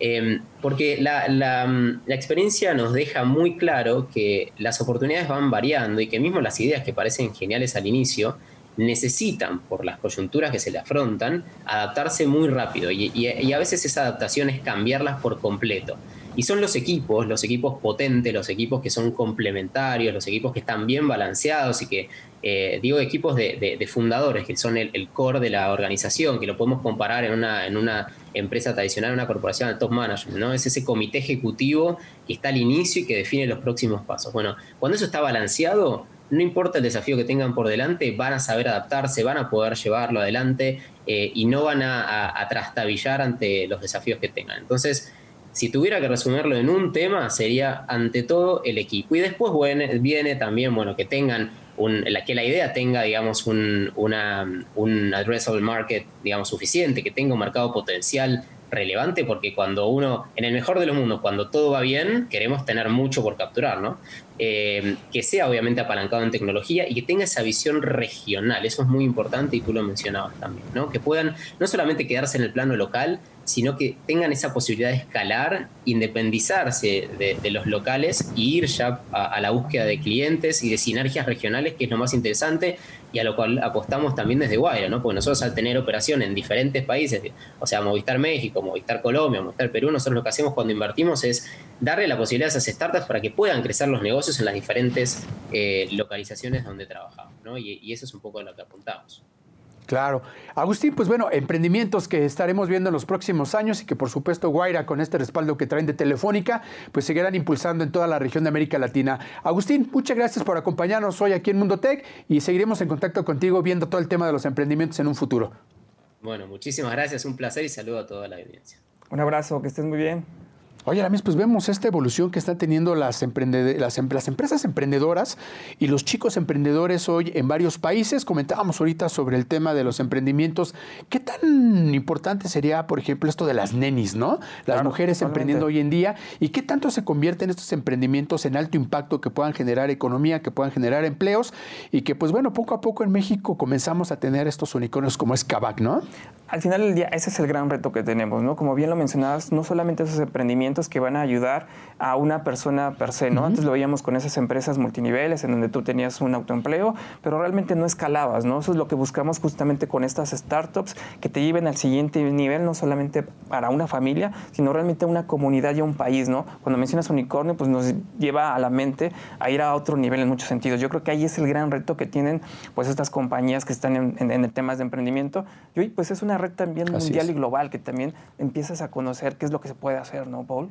Em, porque la, experiencia nos deja muy claro que las oportunidades van variando y que mismo las ideas que parecen geniales al inicio necesitan, por las coyunturas que se le afrontan, adaptarse muy rápido y, a veces esa adaptación es cambiarlas por completo. Y son los equipos, los equipos potentes, los equipos que son complementarios, los equipos que están bien balanceados y que eh, digo equipos de, fundadores, que son el, core de la organización, que lo podemos comparar en una, en una empresa tradicional, una corporación de top management, ¿no? Es ese comité ejecutivo que está al inicio y que define los próximos pasos. Bueno, cuando eso está balanceado, no importa el desafío que tengan por delante, van a saber adaptarse, van a poder llevarlo adelante eh, y no van a, a, trastabillar ante los desafíos que tengan. Entonces, si tuviera que resumirlo en un tema, sería ante todo el equipo. Y después viene también, bueno, que tengan un, la, que la idea tenga, digamos, un, una, un addressable market, digamos, suficiente, que tenga un mercado potencial relevante porque cuando uno, en el mejor de los mundos, cuando todo va bien, queremos tener mucho por capturar, ¿no? Eh, que sea obviamente apalancado en tecnología y que tenga esa visión regional, eso es muy importante y tú lo mencionabas también, ¿no? Que puedan no solamente quedarse en el plano local, sino que tengan esa posibilidad de escalar, independizarse de, los locales y ir ya a, la búsqueda de clientes y de sinergias regionales, que es lo más interesante y a lo cual apostamos también desde Guaira, ¿no? Porque nosotros al tener operación en diferentes países, o sea, Movistar México, Movistar Colombia, Movistar Perú, nosotros lo que hacemos cuando invertimos es darle la posibilidad a esas startups para que puedan crecer los negocios en las diferentes eh, localizaciones donde trabajamos, ¿no? Y, y eso es un poco a lo que apuntamos. Claro. Agustín, pues bueno, emprendimientos que estaremos viendo en los próximos años y que por supuesto Guaira con este respaldo que traen de Telefónica, pues seguirán impulsando en toda la región de América Latina. Agustín, muchas gracias por acompañarnos hoy aquí en Mundo Tech y seguiremos en contacto contigo viendo todo el tema de los emprendimientos en un futuro. Bueno, muchísimas gracias, un placer y saludo a toda la audiencia. Un abrazo, que estés muy bien. Oye, Aramis, pues vemos esta evolución que están teniendo las, las, em-, las, empresas emprendedoras y los chicos emprendedores hoy en varios países. Comentábamos ahorita sobre el tema de los emprendimientos. ¿Qué tan importante sería, por ejemplo, esto de las nenis, ¿no? Las mujeres emprendiendo hoy en día. ¿Y qué tanto se convierten estos emprendimientos en alto impacto que puedan generar economía, que puedan generar empleos? Y que, pues bueno, poco a poco en México comenzamos a tener estos unicornios como es ¿no? Al final del día, ese es el gran reto que tenemos, ¿no? Como bien lo mencionabas, no solamente esos emprendimientos, que van a ayudar a una persona per se, ¿no? Antes lo veíamos con esas empresas multiniveles en donde tú tenías un autoempleo, pero realmente no escalabas, ¿no? Eso es lo que buscamos justamente con estas startups, que te lleven al siguiente nivel, no solamente para una familia, sino realmente a una comunidad y a un país, ¿no? Cuando mencionas unicornio, pues nos lleva a la mente a ir a otro nivel en muchos sentidos. Yo creo que ahí es el gran reto que tienen pues estas compañías que están en, en, temas de emprendimiento. Y hoy pues es una red también mundial y global que también empiezas a conocer qué es lo que se puede hacer, ¿no, Paul?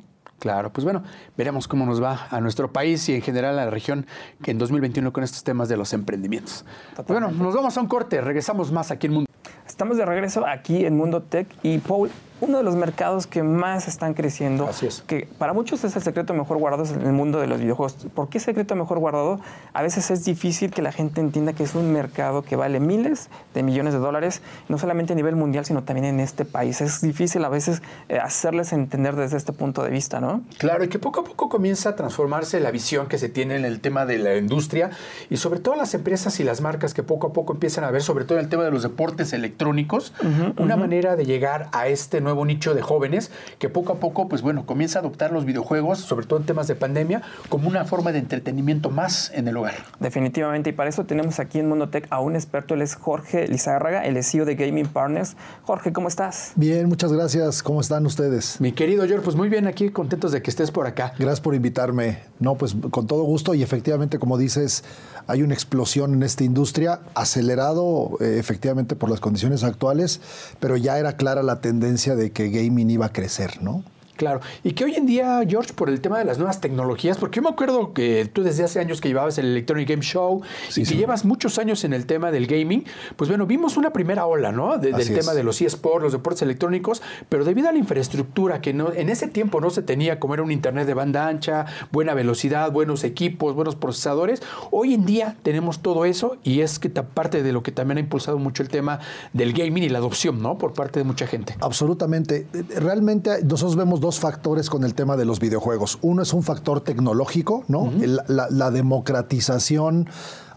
Claro, pues bueno, veremos cómo nos va a nuestro país y en general a la región en 2021 con estos temas de los emprendimientos. Bueno, nos vamos a un corte, regresamos más aquí en Mundo. Estamos de regreso aquí en Mundo Tech y Paul, uno de los mercados que más están creciendo, Así es. que para muchos es el secreto mejor guardado en el mundo de los videojuegos. ¿Por qué secreto mejor guardado? A veces es difícil que la gente entienda que es un mercado que vale miles de millones de dólares, no solamente a nivel mundial, sino también en este país. Es difícil a veces eh, hacerles entender desde este punto de vista, ¿no? Claro, y que poco a poco comienza a transformarse la visión que se tiene en el tema de la industria y sobre todo las empresas y las marcas que poco a poco empiezan a ver, sobre todo en el tema de los deportes electrónicos, una manera de llegar a este nuevo nuevo nicho de jóvenes que poco a poco, pues bueno, comienza a adoptar los videojuegos, sobre todo en temas de pandemia, como una forma de entretenimiento más en el hogar. Definitivamente, y para eso tenemos aquí en Mondotech a un experto, él es Jorge Lizárraga, el CEO de Gaming Partners. Jorge, ¿cómo estás? Bien, muchas gracias. ¿Cómo están ustedes? Mi querido George, pues muy bien aquí, contentos de que estés por acá. Gracias por invitarme. No, pues con todo gusto y efectivamente, como dices, hay una explosión en esta industria, acelerado eh, efectivamente por las condiciones actuales, pero ya era clara la tendencia de que gaming iba a crecer, ¿no? Claro. Y que hoy en día, George, por el tema de las nuevas tecnologías, porque yo me acuerdo que tú desde hace años que llevabas el Electronic Game Show y que llevas muchos años en el tema del gaming, pues bueno, vimos una primera ola, ¿no? del tema de los eSports, los deportes electrónicos, pero debido a la infraestructura que no, en ese tiempo no se tenía, como era un internet de banda ancha, buena velocidad, buenos equipos, buenos procesadores, hoy en día tenemos todo eso y es que parte de lo que también ha impulsado mucho el tema del gaming y la adopción, ¿no? Por parte de mucha gente. Absolutamente. Realmente nosotros vemos dos factores con el tema de los videojuegos. Uno es un factor tecnológico, ¿no? la, democratización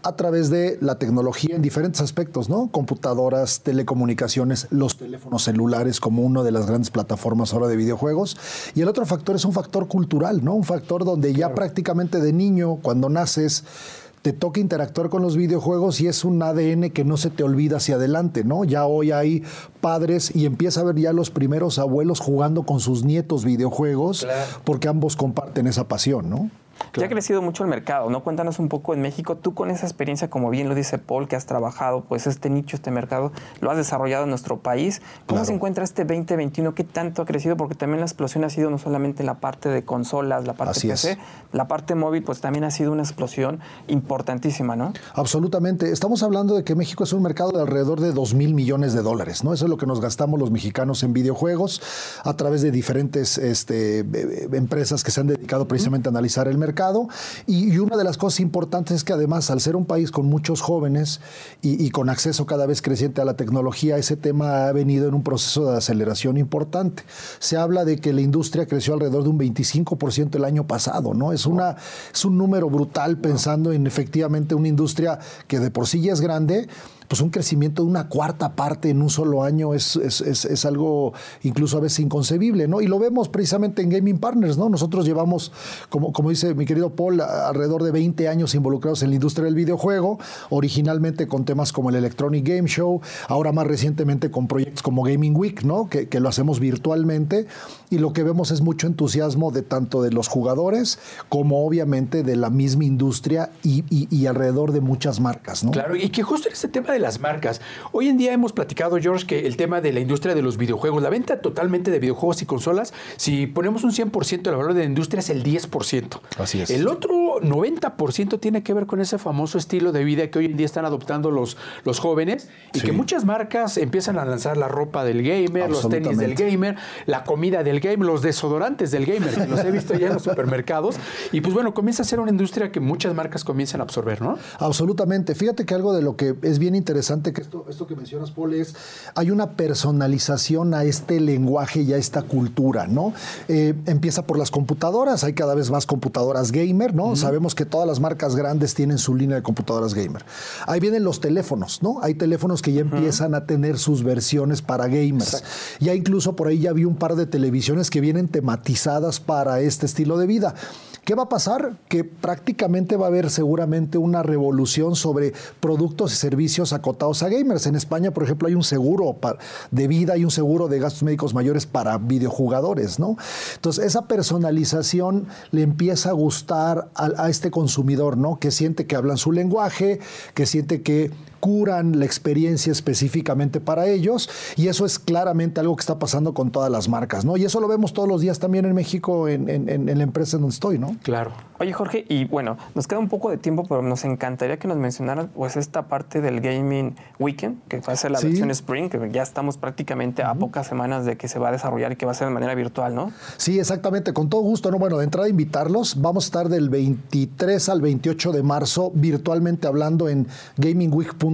a través de la tecnología en diferentes aspectos, ¿no? Computadoras, telecomunicaciones, los teléfonos celulares como una de las grandes plataformas ahora de videojuegos. Y el otro factor es un factor cultural, ¿no? Un factor donde ya prácticamente de niño, cuando naces, te toca interactuar con los videojuegos y es un ADN que no se te olvida hacia adelante, ¿no? Ya hoy hay padres y empieza a ver ya los primeros abuelos jugando con sus nietos videojuegos porque ambos comparten esa pasión, ¿no? Ya ha crecido mucho el mercado, ¿no? Cuéntanos un poco en México, tú con esa experiencia, como bien lo dice Paul, que has trabajado, pues este nicho, este mercado, lo has desarrollado en nuestro país. ¿Cómo se encuentra este 2021? ¿Qué tanto ha crecido? Porque también la explosión ha sido no solamente la parte de consolas, la parte de PC, la parte móvil, pues también ha sido una explosión importantísima, ¿no? Absolutamente. Estamos hablando de que México es un mercado de alrededor de 2 mil millones de dólares, ¿no? Eso es lo que nos gastamos los mexicanos en videojuegos a través de diferentes este, empresas que se han dedicado precisamente a analizar el mercado. Y, una de las cosas importantes es que además, al ser un país con muchos jóvenes y, con acceso cada vez creciente a la tecnología, ese tema ha venido en un proceso de aceleración importante. Se habla de que la industria creció alrededor de un 25% el año pasado, ¿no? Es, una, es un número brutal pensando en efectivamente una industria que de por sí ya es grande, pues un crecimiento de una cuarta parte en un solo año es, es, algo incluso a veces inconcebible, ¿no? Y lo vemos precisamente en Gaming Partners, ¿no? Nosotros llevamos, como, como dice mi querido Paul, alrededor de 20 años involucrados en la industria del videojuego, originalmente con temas como el Electronic Game Show, ahora más recientemente con proyectos como Gaming Week, ¿no? Que lo hacemos virtualmente y lo que vemos es mucho entusiasmo de tanto de los jugadores como obviamente de la misma industria y, y, alrededor de muchas marcas, ¿no? Claro, y que justo en este tema de las marcas, hoy en día hemos platicado, George, que el tema de la industria de los videojuegos, la venta totalmente de videojuegos y consolas, si ponemos un 100% del valor de la industria es el 10%. Así es. El otro 90% tiene que ver con ese famoso estilo de vida que hoy en día están adoptando los, los jóvenes y que muchas marcas empiezan a lanzar la ropa del gamer, los tenis del gamer, la comida del game, los desodorantes del gamer, que los he visto ya en los supermercados. Y pues bueno, comienza a ser una industria que muchas marcas comienzan a absorber, ¿no? Absolutamente. Fíjate que algo de lo que es bien interesante, que esto, esto que mencionas, Paul, es hay una personalización a este lenguaje y a esta cultura, ¿no? Eh, empieza por las computadoras, hay cada vez más computadoras gamer, ¿no? Sabemos que todas las marcas grandes tienen su línea de computadoras gamer. Ahí vienen los teléfonos, ¿no? Hay teléfonos que ya empiezan a tener sus versiones para gamers. Ya incluso por ahí ya vi un par de televisiones que vienen tematizadas para este estilo de vida. ¿Qué va a pasar? Que prácticamente va a haber seguramente una revolución sobre productos y servicios acotados a gamers. En España, por ejemplo, hay un seguro de vida y un seguro de gastos médicos mayores para videojugadores, ¿no? Entonces, esa personalización le empieza a gustar a, a este consumidor, ¿no? Que siente que hablan su lenguaje, que siente que curan la experiencia específicamente para ellos y eso es claramente algo que está pasando con todas las marcas, ¿no? Y eso lo vemos todos los días también en México en, en la empresa en donde estoy, ¿no? Claro. Oye, Jorge, y bueno, nos queda un poco de tiempo, pero nos encantaría que nos mencionaran pues esta parte del Gaming Weekend, que va a ser la versión Spring, que ya estamos prácticamente a pocas semanas de que se va a desarrollar y que va a ser de manera virtual, ¿no? Sí, exactamente, con todo gusto, ¿no? Bueno, de entrada invitarlos, vamos a estar del 23 al 28 de marzo virtualmente hablando en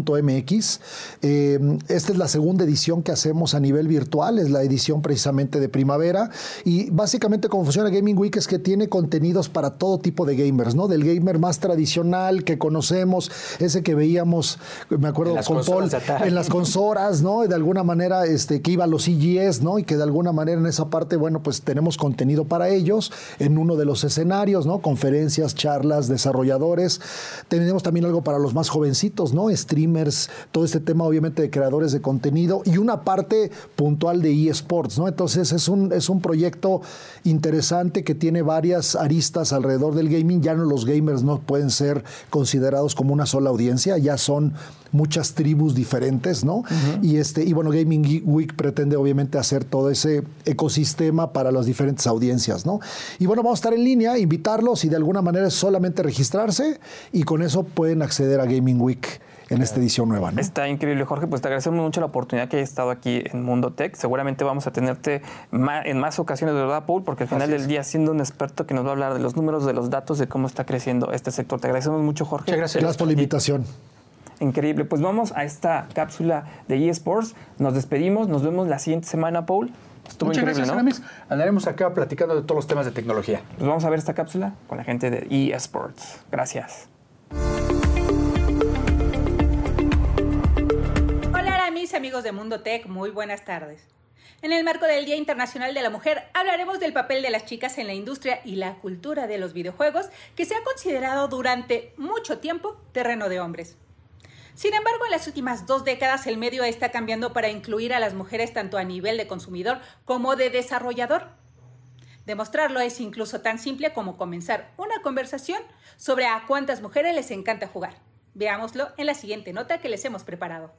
gamingweek.mx. Eh, esta es la segunda edición que hacemos a nivel virtual, es la edición precisamente de primavera y básicamente cómo funciona Gaming Week es que tiene contenidos para todo tipo de gamers, ¿no? Del gamer más tradicional que conocemos, ese que veíamos, me acuerdo con Paul, en las consolas, ¿no? De alguna manera, este, que iba a los CGS, ¿no? Y que de alguna manera en esa parte, bueno, pues tenemos contenido para ellos en uno de los escenarios, ¿no? Conferencias, charlas, desarrolladores. Tenemos también algo para los más jovencitos, ¿no? Streamers, todo este tema obviamente de creadores de contenido y una parte puntual de eSports, ¿no? Entonces es un, es un proyecto interesante que tiene varias aristas alrededor de el gaming, ya no los gamers no pueden ser considerados como una sola audiencia, ya son muchas tribus diferentes, ¿no? Y este y bueno, Gaming Week pretende obviamente hacer todo ese ecosistema para las diferentes audiencias, ¿no? Y bueno, vamos a estar en línea, invitarlos y de alguna manera es solamente registrarse y con eso pueden acceder a Gaming Week en esta edición nueva. Está increíble, Jorge. Pues te agradecemos mucho la oportunidad que hayas estado aquí en Mundo Tech. Seguramente vamos a tenerte en más ocasiones, de ¿verdad, Paul? Porque al final del día, siendo un experto que nos va a hablar de los números, de los datos, de cómo está creciendo este sector. Te agradecemos mucho, Jorge. Muchas gracias. Gracias por la invitación. Increíble. Pues vamos a esta cápsula de eSports. Nos despedimos. Nos vemos la siguiente semana, Paul. Estuvo Muchas increíble, gracias, ¿no? Andaremos acá platicando de todos los temas de tecnología. Pues vamos a ver esta cápsula con la gente de eSports. Gracias. Amigos de Mundo Tech, muy buenas tardes. En el marco del Día Internacional de la Mujer hablaremos del papel de las chicas en la industria y la cultura de los videojuegos que se ha considerado durante mucho tiempo terreno de hombres. Sin embargo, en las últimas dos décadas el medio está cambiando para incluir a las mujeres tanto a nivel de consumidor como de desarrollador. Demostrarlo es incluso tan simple como comenzar una conversación sobre a cuántas mujeres les encanta jugar. Veámoslo en la siguiente nota que les hemos preparado.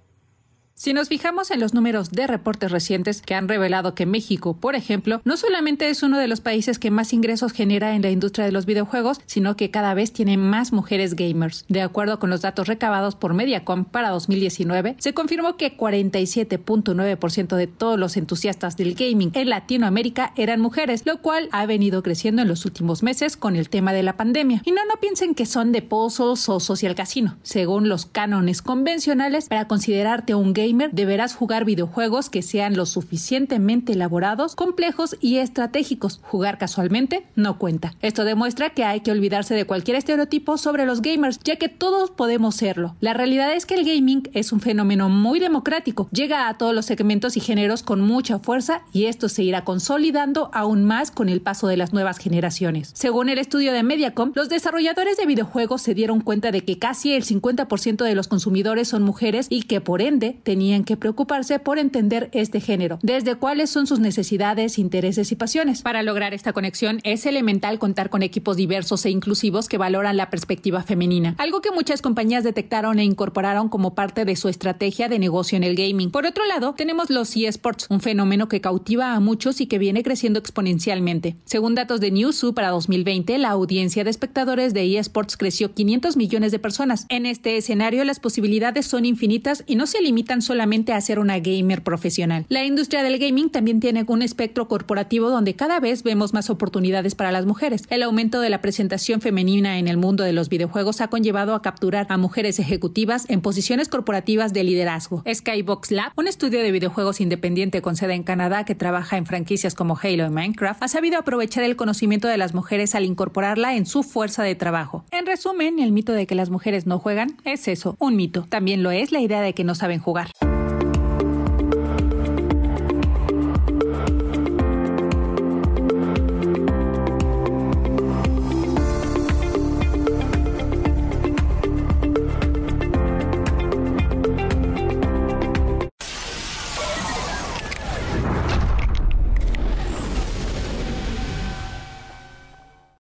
Si nos fijamos en los números de reportes recientes que han revelado que México, por ejemplo, no solamente es uno de los países que más ingresos genera en la industria de los videojuegos, sino que cada vez tiene más mujeres gamers. De acuerdo con los datos recabados por Mediacom para 2019, se confirmó que 47.9% de todos los entusiastas del gaming en Latinoamérica eran mujeres, lo cual ha venido creciendo en los últimos meses con el tema de la pandemia. Y no, no piensen que son de puzzles o social casino. Según los cánones convencionales, para considerarte un gamer deberás jugar videojuegos que sean lo suficientemente elaborados, complejos y estratégicos. Jugar casualmente no cuenta. Esto demuestra que hay que olvidarse de cualquier estereotipo sobre los gamers, ya que todos podemos serlo. La realidad es que el gaming es un fenómeno muy democrático, llega a todos los segmentos y géneros con mucha fuerza y esto se irá consolidando aún más con el paso de las nuevas generaciones. Según el estudio de Mediacom, los desarrolladores de videojuegos se dieron cuenta de que casi el 50% de los consumidores son mujeres y que por ende tenían que preocuparse por entender este género, desde cuáles son sus necesidades, intereses y pasiones. Para lograr esta conexión es elemental contar con equipos diversos e inclusivos que valoran la perspectiva femenina, algo que muchas compañías detectaron e incorporaron como parte de su estrategia de negocio en el gaming. Por otro lado, tenemos los eSports, un fenómeno que cautiva a muchos y que viene creciendo exponencialmente. Según datos de Newzoo para 2020, la audiencia de espectadores de eSports creció 500 millones de personas. En este escenario, las posibilidades son infinitas y no se limitan solamente a ser una gamer profesional. La industria del gaming también tiene un espectro corporativo donde cada vez vemos más oportunidades para las mujeres. El aumento de la presentación femenina en el mundo de los videojuegos ha conllevado a capturar a mujeres ejecutivas en posiciones corporativas de liderazgo. Skybox Lab, un estudio de videojuegos independiente con sede en Canadá que trabaja en franquicias como Halo y Minecraft, ha sabido aprovechar el conocimiento de las mujeres al incorporarla en su fuerza de trabajo. En resumen, el mito de que las mujeres no juegan es eso, un mito. También lo es la idea de que no saben jugar.